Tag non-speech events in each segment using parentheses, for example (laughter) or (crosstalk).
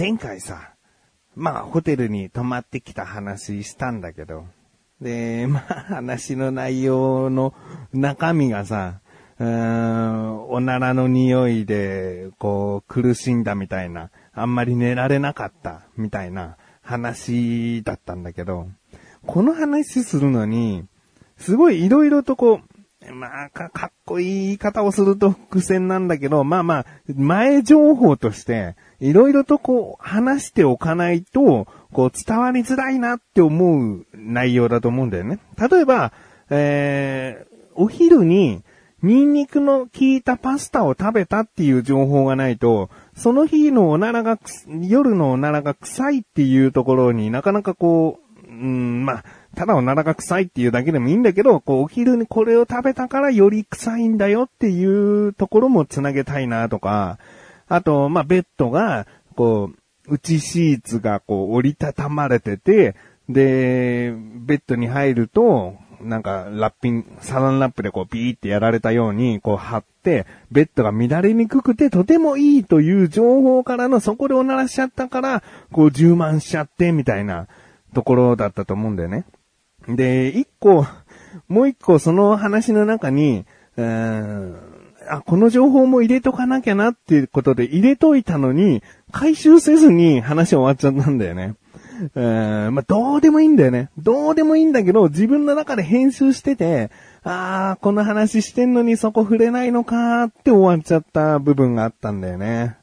前回さ、まあ、ホテルに泊まってきた話したんだけど、で、まあ、話の内容の中身がさ、うーん、おならの匂いで、こう、苦しんだみたいな、あんまり寝られなかった、みたいな話だったんだけど、この話するのに、すごい色々とこう、まあ、か、かっこいい言い方をすると伏線なんだけど、まあまあ、前情報として、いろいろとこう、話しておかないと、こう、伝わりづらいなって思う内容だと思うんだよね。例えば、えー、お昼に、ニンニクの効いたパスタを食べたっていう情報がないと、その日のおならが、夜のおならが臭いっていうところになかなかこう、うん、まあ、ただおならが臭いっていうだけでもいいんだけど、こう、お昼にこれを食べたからより臭いんだよっていうところもつなげたいなとか、あと、まあ、ベッドが、こう、内シーツがこう折りたたまれてて、で、ベッドに入ると、なんか、ラッピン、サランラップでこうビーってやられたように、こう貼って、ベッドが乱れにくくてとてもいいという情報からのそこでおならしちゃったから、こう充満しちゃってみたいなところだったと思うんだよね。で、一個、もう一個その話の中に、うーんあ、この情報も入れとかなきゃなっていうことで入れといたのに、回収せずに話終わっちゃったんだよね。うー、まあ、どうでもいいんだよね。どうでもいいんだけど、自分の中で編集してて、あー、この話してんのにそこ触れないのかって終わっちゃった部分があったんだよね。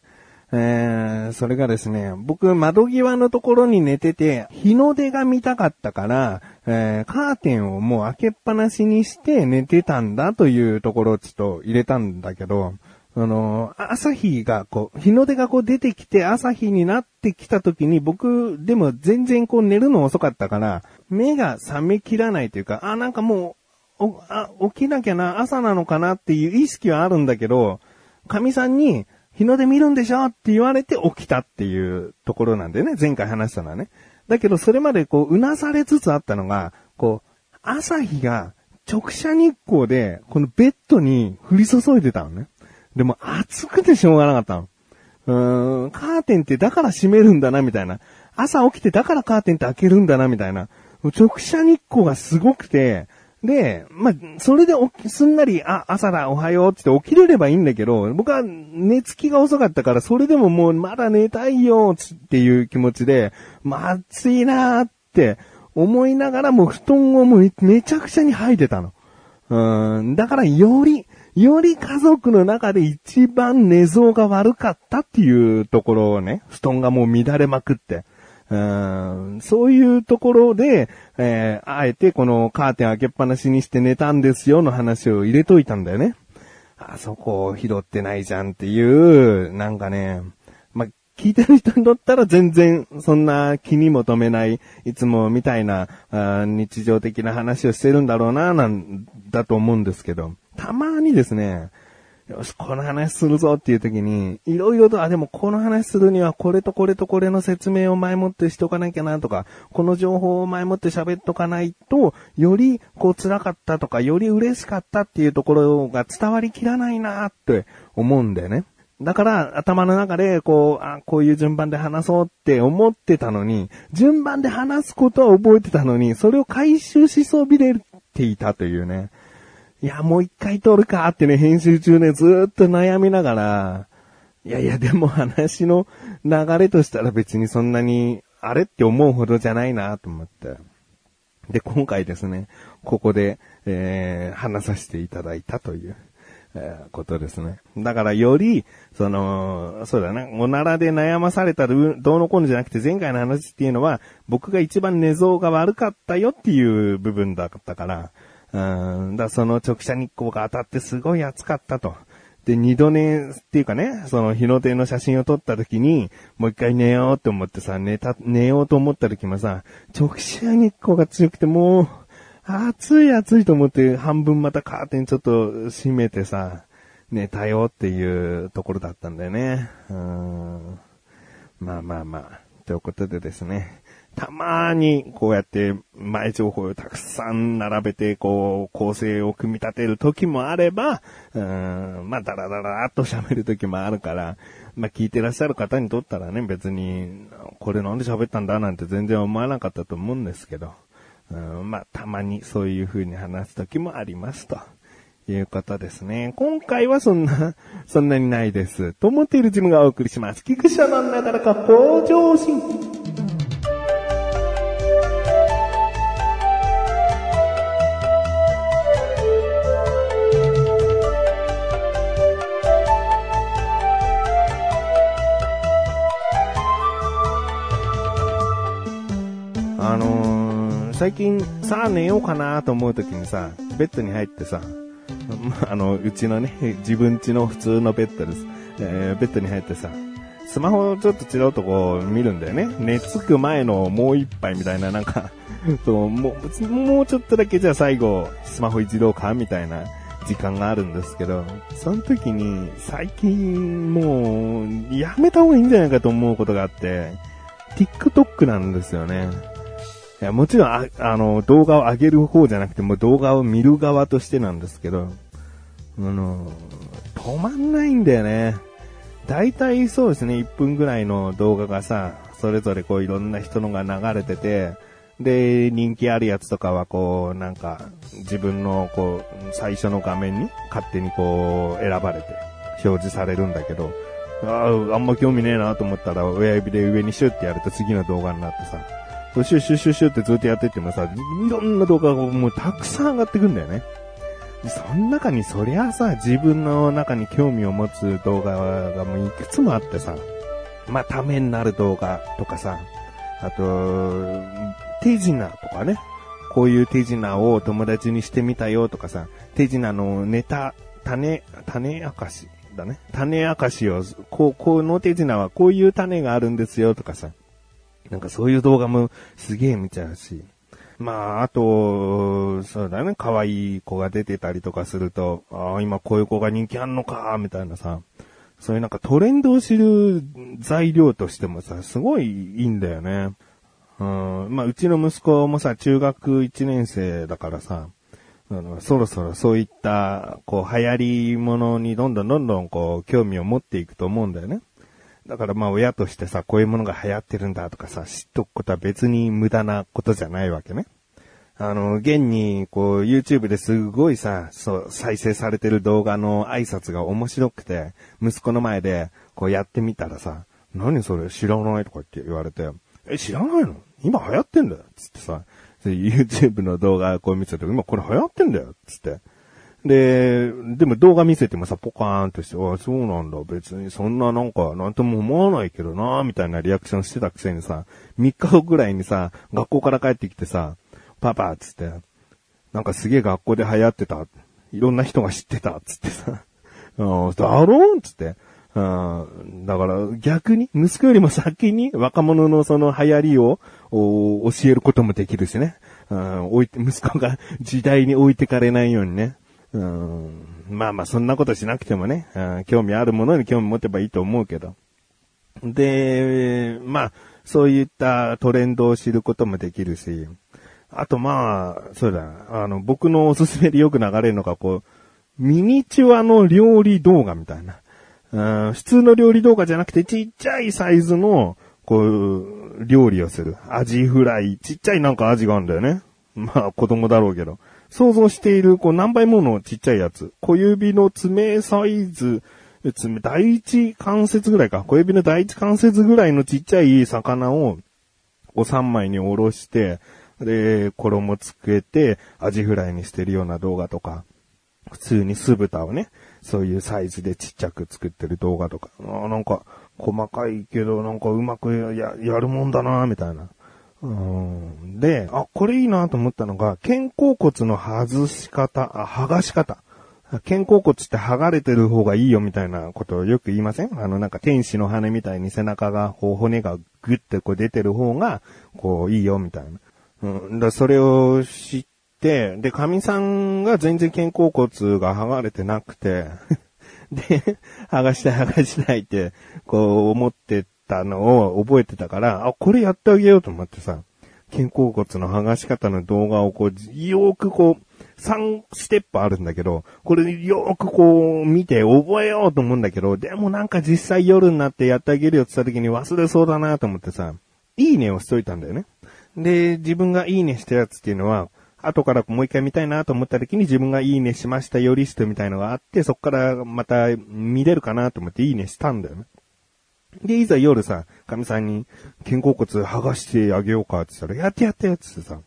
えー、それがですね、僕、窓際のところに寝てて、日の出が見たかったから、えー、カーテンをもう開けっぱなしにして寝てたんだというところをちょっと入れたんだけど、あの、朝日がこう、日の出がこう出てきて朝日になってきた時に僕、でも全然こう寝るの遅かったから、目が覚めきらないというか、あ、なんかもう、おあ起きなきゃな、朝なのかなっていう意識はあるんだけど、神さんに、日の出見るんでしょって言われて起きたっていうところなんだよね。前回話したのはね。だけどそれまでこう、うなされつつあったのが、こう、朝日が直射日光で、このベッドに降り注いでたのね。でも暑くてしょうがなかったの。うーん、カーテンってだから閉めるんだな、みたいな。朝起きてだからカーテンって開けるんだな、みたいな。直射日光がすごくて、で、まあ、それで、すんなり、あ、朝だ、おはようって起きれればいいんだけど、僕は寝つきが遅かったから、それでももうまだ寝たいよ、っていう気持ちで、まあ、暑いなーって思いながらも布団をもうめちゃくちゃに吐いてたの。うん、だからより、より家族の中で一番寝相が悪かったっていうところをね、布団がもう乱れまくって。うんそういうところで、えー、あえてこのカーテン開けっぱなしにして寝たんですよの話を入れといたんだよね。あそこを拾ってないじゃんっていう、なんかね、まあ、聞いてる人にとったら全然そんな気にも留めない、いつもみたいなあ日常的な話をしてるんだろうな、なんだと思うんですけど、たまにですね、よし、この話するぞっていう時に、いろいろと、あ、でもこの話するにはこれとこれとこれの説明を前もってしとかなきゃなとか、この情報を前もって喋っとかないと、よりこう辛かったとか、より嬉しかったっていうところが伝わりきらないなって思うんだよね。だから頭の中でこう、あ、こういう順番で話そうって思ってたのに、順番で話すことは覚えてたのに、それを回収しそびれていたというね。いや、もう一回撮るかってね、編集中ね、ずっと悩みながら、いやいや、でも話の流れとしたら別にそんなに、あれって思うほどじゃないなと思って。で、今回ですね、ここで、えー、話させていただいたという、えーことですね。だからより、その、そうだね、おならで悩まされたるどうのこうのじゃなくて前回の話っていうのは、僕が一番寝相が悪かったよっていう部分だったから、うん、だその直射日光が当たってすごい暑かったと。で、二度寝っていうかね、その日の出の写真を撮った時に、もう一回寝ようって思ってさ、寝た、寝ようと思った時もさ、直射日光が強くてもう、暑い暑いと思って半分またカーテンちょっと閉めてさ、寝たよっていうところだったんだよね。うん。まあまあまあ。ということでですね。たまにこうやって前情報をたくさん並べて、こう、構成を組み立てる時もあれば、うん、まあ、ダラダラっと喋る時もあるから、まあ、聞いてらっしゃる方にとったらね、別に、これなんで喋ったんだなんて全然思わなかったと思うんですけど、うん、まあ、たまにそういう風に話す時もありますと。いうことですね。今回はそんな、そんなにないです。と思っている自分がお送りします。菊池のなだらか向上心。最近さあ寝ようかなと思う時にさ、ベッドに入ってさ、あの、うちのね、(laughs) 自分家の普通のベッドです。えー、ベッドに入ってさ、スマホをちょっとチロッとこう見るんだよね。寝つく前のもう一杯みたいな、なんか (laughs) そうもう、もうちょっとだけじゃあ最後、スマホいじろうかみたいな時間があるんですけど、その時に最近もう、やめた方がいいんじゃないかと思うことがあって、TikTok なんですよね。いや、もちろん、ああの、動画を上げる方じゃなくて、もう動画を見る側としてなんですけど、あの、止まんないんだよね。大体そうですね、1分ぐらいの動画がさ、それぞれこういろんな人のが流れてて、で、人気あるやつとかはこう、なんか、自分のこう、最初の画面に勝手にこう、選ばれて、表示されるんだけど、ああ、あんま興味ねえなと思ったら、親指で上にシュッてやると次の動画になってさ、シュッシュッシュッシュってずっとやってってもさ、いろんな動画がもうたくさん上がってくんだよね。その中にそりゃさ、自分の中に興味を持つ動画がもういくつもあってさ、まあ、ためになる動画とかさ、あと、手品とかね、こういう手品を友達にしてみたよとかさ、手品のネタ、種、種明かしだね。種明かしを、こう、この手品はこういう種があるんですよとかさ、なんかそういう動画もすげえ見ちゃうし。まあ、あと、そうだね、可愛い子が出てたりとかすると、ああ、今こういう子が人気あんのか、みたいなさ、そういうなんかトレンドを知る材料としてもさ、すごいいいんだよね。うん、まあ、うちの息子もさ、中学1年生だからさ、あのそろそろそういった、こう、流行りものにどんどんどんどんこう、興味を持っていくと思うんだよね。だからまあ親としてさ、こういうものが流行ってるんだとかさ、知っとくことは別に無駄なことじゃないわけね。あの、現に、こう、YouTube ですごいさ、そう、再生されてる動画の挨拶が面白くて、息子の前で、こうやってみたらさ、何それ知らないとかって言われて、え、知らないの？今流行ってんだよつってさ、YouTube の動画こう見てて、今これ流行ってんだよつって。で、でも動画見せてもさ、ポカーンとして、ああ、そうなんだ。別にそんななんか、なんとも思わないけどな、みたいなリアクションしてたくせにさ、3日後ぐらいにさ、学校から帰ってきてさ、パパつって、なんかすげえ学校で流行ってた。いろんな人が知ってた、つってさ。(laughs) だろうつって。うん、だから逆に、息子よりも先に若者のその流行りを教えることもできるしね。うん、置いて、息子が時代に置いてかれないようにね。うん、まあまあそんなことしなくてもね、うん、興味あるものに興味持てばいいと思うけど。で、まあ、そういったトレンドを知ることもできるし、あとまあ、そうだ、あの、僕のおすすめでよく流れるのが、こう、ミニチュアの料理動画みたいな。うん、普通の料理動画じゃなくて、ちっちゃいサイズの、こう、料理をする。アジフライ、ちっちゃいなんかアジがあるんだよね。まあ、子供だろうけど。想像している、こう、何倍ものちっちゃいやつ。小指の爪サイズ、爪、第一関節ぐらいか。小指の第一関節ぐらいのちっちゃい魚を、お三枚におろして、で、衣つけて、アジフライにしてるような動画とか、普通に酢豚をね、そういうサイズでちっちゃく作ってる動画とか、あなんか、細かいけど、なんかうまくや、やるもんだなみたいな。うん、で、あ、これいいなと思ったのが、肩甲骨の外し方、あ、剥がし方。肩甲骨って剥がれてる方がいいよみたいなことをよく言いません？あのなんか天使の羽みたいに背中が、骨がグッてこう出てる方が、こういいよみたいな。うん、だそれを知って、で、神さんが全然肩甲骨が剥がれてなくて (laughs) で、剥がしたい剥がしたいって、こう思ってたのを覚えてたから、あ、これやってあげようと思ってさ。肩甲骨の剥がし方の動画をこう、よーくこう、3ステップあるんだけど、これよーくこう見て覚えようと思うんだけど、でもなんか実際夜になってやってあげるよって言った時に忘れそうだなと思ってさ、いいねをしといたんだよね。で、自分がいいねしたやつっていうのは、後からもう一回見たいなと思った時に自分がいいねしましたよリストみたいのがあって、そこからまた見れるかなと思っていいねしたんだよね。で、いざ夜さ、神さんに肩甲骨剥がしてあげようかって言ったら、やってやってやってさ。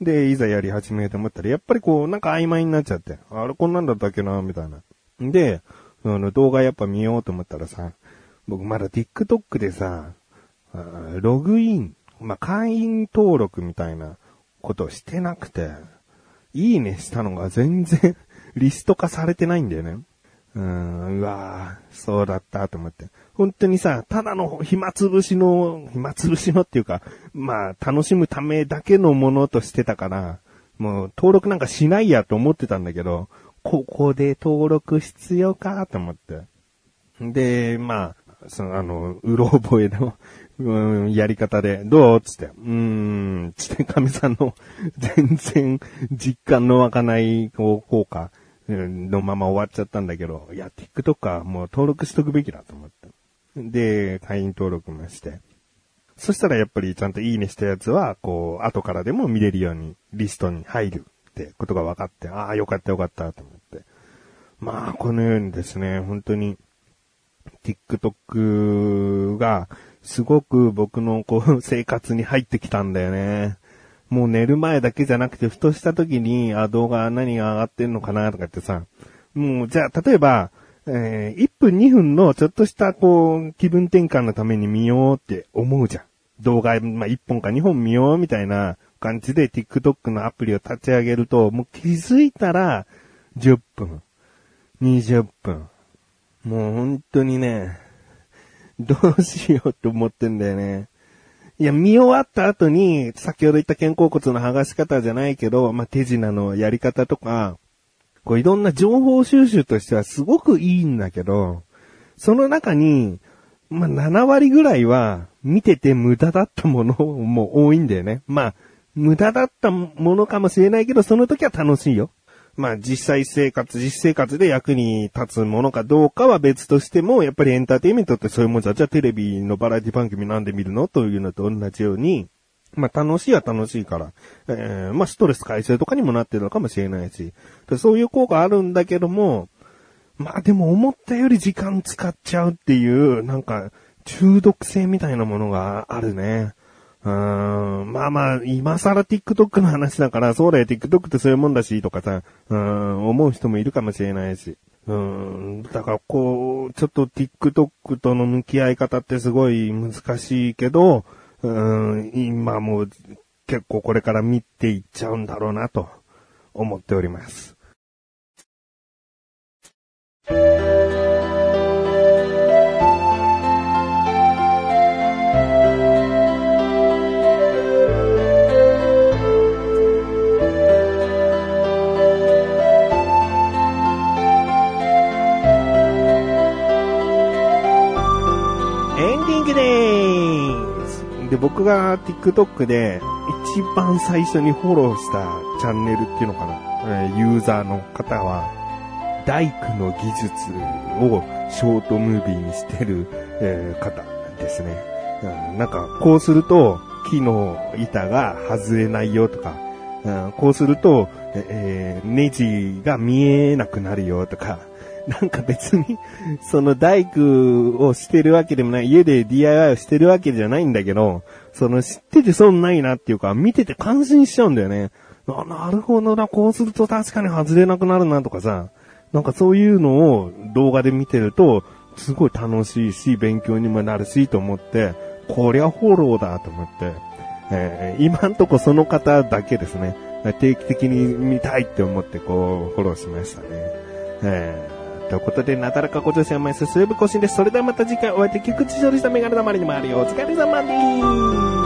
で、いざやり始めようと思ったら、やっぱりこう、なんか曖昧になっちゃって、あれこんなんだったっけな、みたいな。で、あの、動画やっぱ見ようと思ったらさ、僕まだ TikTok でさ、ログイン、まあ、会員登録みたいなことをしてなくて、いいねしたのが全然 (laughs) リスト化されてないんだよね。うん、うわぁ、そうだったと思って。本当にさ、ただの暇つぶしの、暇つぶしのっていうか、まあ、楽しむためだけのものとしてたから、もう登録なんかしないやと思ってたんだけど、ここで登録必要かと思って。で、まあ、その、あの、うろ覚えのうん、やり方で、どうつって、うーん、つって神さんの全然実感の湧かない効果のまま終わっちゃったんだけど、いや、TikTok はもう登録しとくべきだと思って。で、会員登録もして。そしたらやっぱりちゃんといいねしたやつは、こう、後からでも見れるようにリストに入るってことが分かって、ああ、よかったよかったと思って。まあ、このようにですね、本当に、TikTok が、すごく僕のこう、生活に入ってきたんだよね。もう寝る前だけじゃなくて、ふとした時に、あ、動画何が上がってんのかなとかってさ、もう、じゃあ、例えば、えー、1分2分のちょっとしたこう、気分転換のために見ようって思うじゃん。動画、まあ、1本か2本見ようみたいな感じで TikTok のアプリを立ち上げると、もう気づいたら、10分、20分。もう本当にね、どうしようと思ってんだよね。いや、見終わった後に、先ほど言った肩甲骨の剥がし方じゃないけど、まあ、手品のやり方とか、こういろんな情報収集としてはすごくいいんだけど、その中に、まあ、7割ぐらいは見てて無駄だったものも多いんだよね。まあ、無駄だったものかもしれないけど、その時は楽しいよ。まあ実際生活、実生活で役に立つものかどうかは別としても、やっぱりエンターテイメントってそういうもんじゃ、じゃあテレビのバラエティ番組なんで見るの？というのと同じように、まあ楽しいは楽しいから、えー、まあストレス解消とかにもなってるのかもしれないし、そういう効果あるんだけども、まあでも思ったより時間使っちゃうっていう、なんか中毒性みたいなものがあるね。うん、まあまあ、今更 TikTok の話だから、そうだよ、TikTok ってそういうもんだし、とかさ、うん、思う人もいるかもしれないし。うん、だからこう、ちょっと TikTok との向き合い方ってすごい難しいけど、うん、今もう結構これから見ていっちゃうんだろうなと思っております。僕が TikTok で一番最初にフォローしたチャンネルっていうのかな、えー、ユーザーの方は、大工の技術をショートムービーにしてる、えー、方ですね、うん。なんか、こうすると木の板が外れないよとか、うん、こうすると、えー、ネジが見えなくなるよとか、なんか別に、その大工をしてるわけでもない、家で DIY をしてるわけじゃないんだけど、その知ってて損ないなっていうか、見てて感心しちゃうんだよね。あ、なるほどな、こうすると確かに外れなくなるなとかさ、なんかそういうのを動画で見てると、すごい楽しいし、勉強にもなるし、と思って、こりゃフォローだと思って、えー、今んとこその方だけですね、定期的に見たいって思ってこう、フォローしましたね。えーということで、なだらかご女子は毎週水曜日更新です。それではまた次回お会いでき菊池処理したメガネたまりにもあるよ。お疲れ様です。